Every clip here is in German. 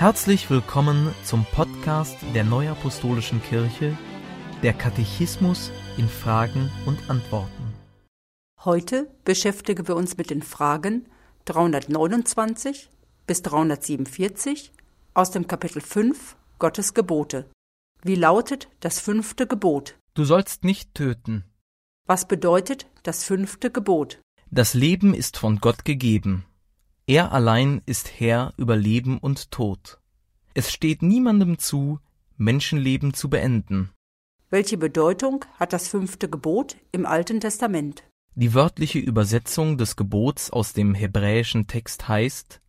Herzlich willkommen zum Podcast der Neuapostolischen Kirche, der Katechismus in Fragen und Antworten. Heute beschäftigen wir uns mit den Fragen 329 bis 347 aus dem Kapitel 5 Gottes Gebote. Wie lautet das fünfte Gebot? Du sollst nicht töten. Was bedeutet das fünfte Gebot? Das Leben ist von Gott gegeben. Er allein ist Herr über Leben und Tod. Es steht niemandem zu, Menschenleben zu beenden. Welche Bedeutung hat das fünfte Gebot im Alten Testament? Die wörtliche Übersetzung des Gebots aus dem hebräischen Text heißt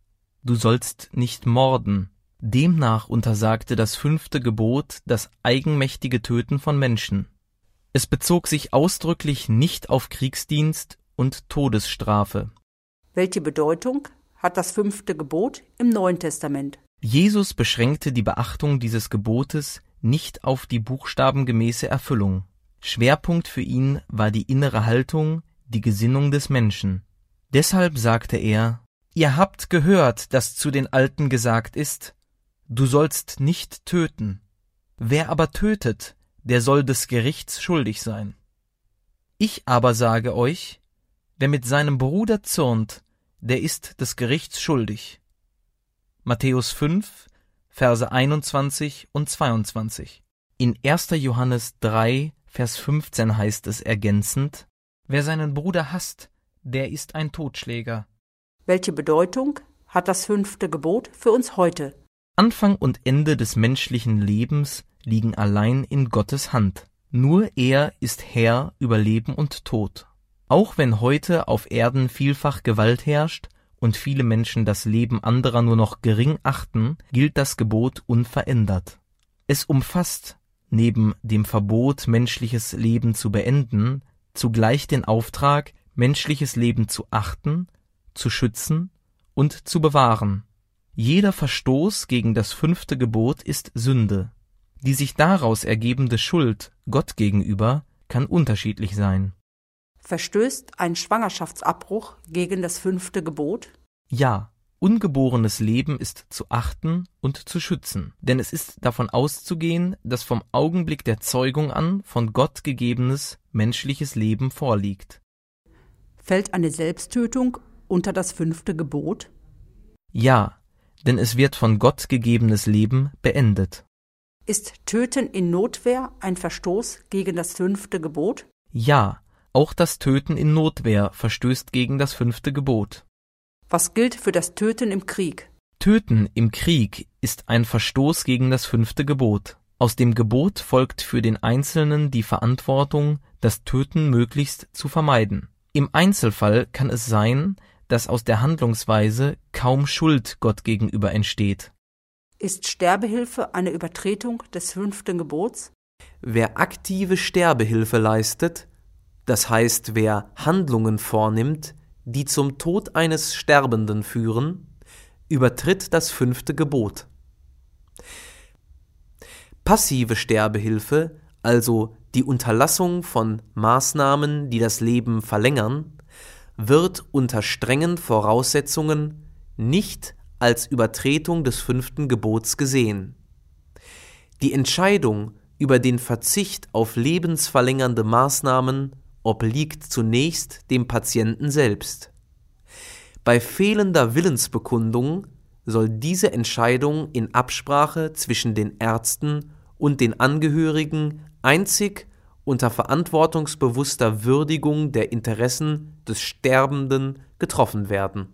Du sollst nicht morden. Demnach untersagte das fünfte Gebot das eigenmächtige Töten von Menschen. Es bezog sich ausdrücklich nicht auf Kriegsdienst und Todesstrafe. Welche Bedeutung hat das fünfte Gebot im Neuen Testament. Jesus beschränkte die Beachtung dieses Gebotes nicht auf die buchstabengemäße Erfüllung. Schwerpunkt für ihn war die innere Haltung, die Gesinnung des Menschen. Deshalb sagte er, Ihr habt gehört, dass zu den Alten gesagt ist, Du sollst nicht töten. Wer aber tötet, der soll des Gerichts schuldig sein. Ich aber sage euch, wer mit seinem Bruder zürnt, der ist des Gerichts schuldig. Matthäus 5, Verse 21 und 22. In 1. Johannes 3, Vers 15 heißt es ergänzend, Wer seinen Bruder hasst, der ist ein Totschläger. Welche Bedeutung hat das fünfte Gebot für uns heute? Anfang und Ende des menschlichen Lebens liegen allein in Gottes Hand. Nur er ist Herr über Leben und Tod. Auch wenn heute auf Erden vielfach Gewalt herrscht und viele Menschen das Leben anderer nur noch gering achten, gilt das Gebot unverändert. Es umfasst, neben dem Verbot, menschliches Leben zu beenden, zugleich den Auftrag, menschliches Leben zu achten, zu schützen und zu bewahren. Jeder Verstoß gegen das fünfte Gebot ist Sünde. Die sich daraus ergebende Schuld Gott gegenüber kann unterschiedlich sein. Verstößt ein Schwangerschaftsabbruch gegen das fünfte Gebot? Ja, ungeborenes Leben ist zu achten und zu schützen, denn es ist davon auszugehen, dass vom Augenblick der Zeugung an von Gott gegebenes menschliches Leben vorliegt. Fällt eine Selbsttötung unter das fünfte Gebot? Ja, denn es wird von Gott gegebenes Leben beendet. Ist Töten in Notwehr ein Verstoß gegen das fünfte Gebot? Ja, auch das Töten in Notwehr verstößt gegen das fünfte Gebot. Was gilt für das Töten im Krieg? Töten im Krieg ist ein Verstoß gegen das fünfte Gebot. Aus dem Gebot folgt für den Einzelnen die Verantwortung, das Töten möglichst zu vermeiden. Im Einzelfall kann es sein, dass aus der Handlungsweise kaum Schuld Gott gegenüber entsteht. Ist Sterbehilfe eine Übertretung des fünften Gebots? Wer aktive Sterbehilfe leistet, das heißt wer Handlungen vornimmt, die zum Tod eines Sterbenden führen, übertritt das fünfte Gebot. Passive Sterbehilfe, also die Unterlassung von Maßnahmen, die das Leben verlängern, wird unter strengen Voraussetzungen nicht als Übertretung des fünften Gebots gesehen. Die Entscheidung über den Verzicht auf lebensverlängernde Maßnahmen obliegt zunächst dem Patienten selbst. Bei fehlender Willensbekundung soll diese Entscheidung in Absprache zwischen den Ärzten und den Angehörigen einzig unter verantwortungsbewusster Würdigung der Interessen des Sterbenden getroffen werden.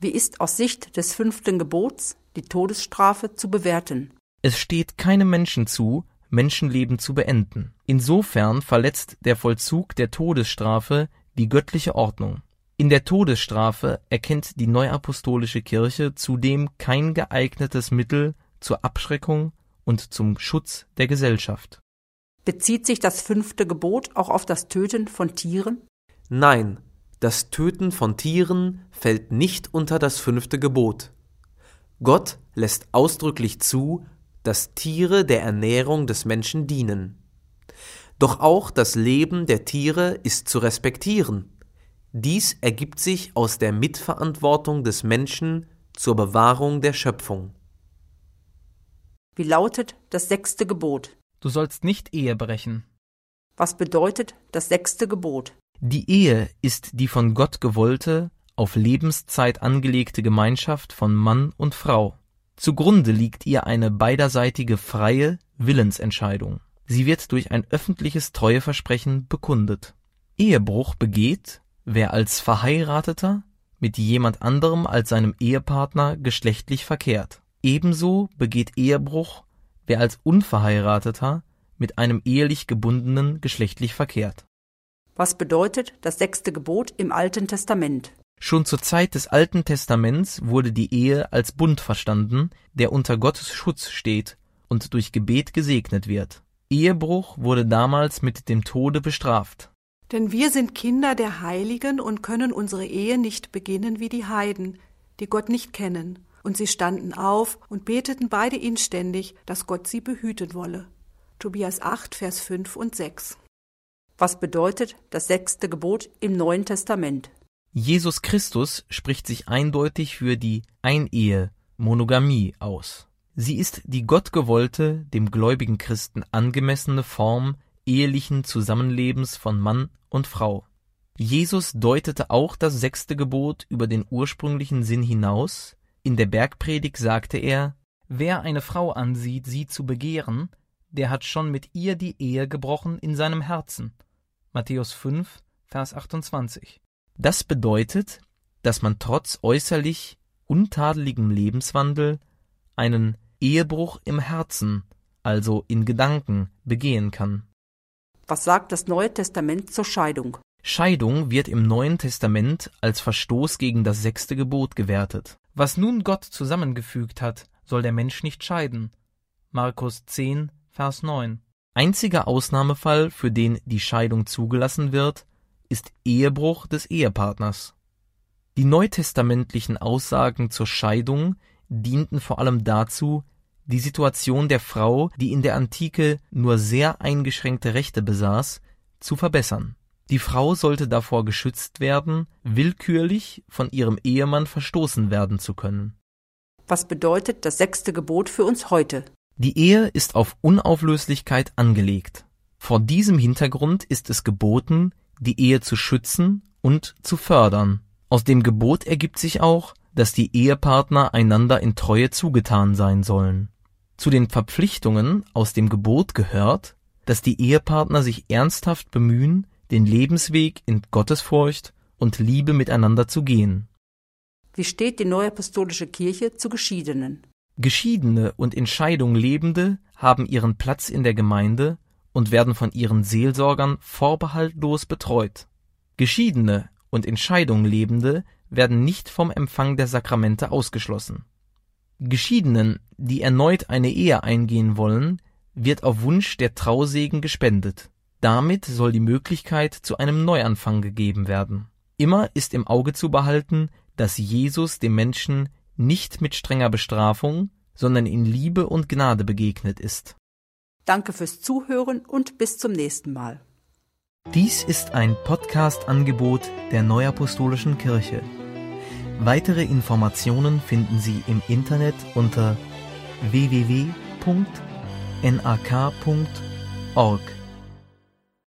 Wie ist aus Sicht des fünften Gebots die Todesstrafe zu bewerten? Es steht keinem Menschen zu, Menschenleben zu beenden. Insofern verletzt der Vollzug der Todesstrafe die göttliche Ordnung. In der Todesstrafe erkennt die neuapostolische Kirche zudem kein geeignetes Mittel zur Abschreckung und zum Schutz der Gesellschaft. Bezieht sich das fünfte Gebot auch auf das Töten von Tieren? Nein, das Töten von Tieren fällt nicht unter das fünfte Gebot. Gott lässt ausdrücklich zu, dass Tiere der Ernährung des Menschen dienen. Doch auch das Leben der Tiere ist zu respektieren. Dies ergibt sich aus der Mitverantwortung des Menschen zur Bewahrung der Schöpfung. Wie lautet das sechste Gebot? Du sollst nicht Ehe brechen. Was bedeutet das sechste Gebot? Die Ehe ist die von Gott gewollte, auf Lebenszeit angelegte Gemeinschaft von Mann und Frau. Zugrunde liegt ihr eine beiderseitige freie Willensentscheidung. Sie wird durch ein öffentliches Treueversprechen bekundet. Ehebruch begeht, wer als Verheirateter mit jemand anderem als seinem Ehepartner geschlechtlich verkehrt. Ebenso begeht Ehebruch, wer als Unverheirateter mit einem ehelich gebundenen geschlechtlich verkehrt. Was bedeutet das sechste Gebot im Alten Testament? Schon zur Zeit des Alten Testaments wurde die Ehe als Bund verstanden, der unter Gottes Schutz steht und durch Gebet gesegnet wird. Ehebruch wurde damals mit dem Tode bestraft. Denn wir sind Kinder der Heiligen und können unsere Ehe nicht beginnen wie die Heiden, die Gott nicht kennen. Und sie standen auf und beteten beide inständig, dass Gott sie behüten wolle. Tobias 8, Vers 5 und 6. Was bedeutet das sechste Gebot im Neuen Testament? Jesus Christus spricht sich eindeutig für die Einehe, Monogamie aus. Sie ist die gottgewollte, dem gläubigen Christen angemessene Form ehelichen Zusammenlebens von Mann und Frau. Jesus deutete auch das sechste Gebot über den ursprünglichen Sinn hinaus. In der Bergpredigt sagte er, Wer eine Frau ansieht, sie zu begehren, der hat schon mit ihr die Ehe gebrochen in seinem Herzen. Matthäus 5, Vers 28. Das bedeutet, dass man trotz äußerlich untadeligem Lebenswandel einen Ehebruch im Herzen, also in Gedanken, begehen kann. Was sagt das Neue Testament zur Scheidung? Scheidung wird im Neuen Testament als Verstoß gegen das sechste Gebot gewertet. Was nun Gott zusammengefügt hat, soll der Mensch nicht scheiden. Markus 10, Vers 9. Einziger Ausnahmefall, für den die Scheidung zugelassen wird, ist Ehebruch des Ehepartners. Die neutestamentlichen Aussagen zur Scheidung dienten vor allem dazu, die Situation der Frau, die in der Antike nur sehr eingeschränkte Rechte besaß, zu verbessern. Die Frau sollte davor geschützt werden, willkürlich von ihrem Ehemann verstoßen werden zu können. Was bedeutet das sechste Gebot für uns heute? Die Ehe ist auf Unauflöslichkeit angelegt. Vor diesem Hintergrund ist es geboten, die Ehe zu schützen und zu fördern. Aus dem Gebot ergibt sich auch, dass die Ehepartner einander in Treue zugetan sein sollen. Zu den Verpflichtungen aus dem Gebot gehört, dass die Ehepartner sich ernsthaft bemühen, den Lebensweg in Gottesfurcht und Liebe miteinander zu gehen. Wie steht die Neuapostolische Kirche zu Geschiedenen? Geschiedene und in Scheidung Lebende haben ihren Platz in der Gemeinde und werden von ihren Seelsorgern vorbehaltlos betreut. Geschiedene und in Scheidung Lebende werden nicht vom Empfang der Sakramente ausgeschlossen. Geschiedenen, die erneut eine Ehe eingehen wollen, wird auf Wunsch der Trausegen gespendet. Damit soll die Möglichkeit zu einem Neuanfang gegeben werden. Immer ist im Auge zu behalten, dass Jesus dem Menschen nicht mit strenger Bestrafung, sondern in Liebe und Gnade begegnet ist. Danke fürs Zuhören und bis zum nächsten Mal. Dies ist ein Podcast-Angebot der Neuapostolischen Kirche. Weitere Informationen finden Sie im Internet unter www.nak.org.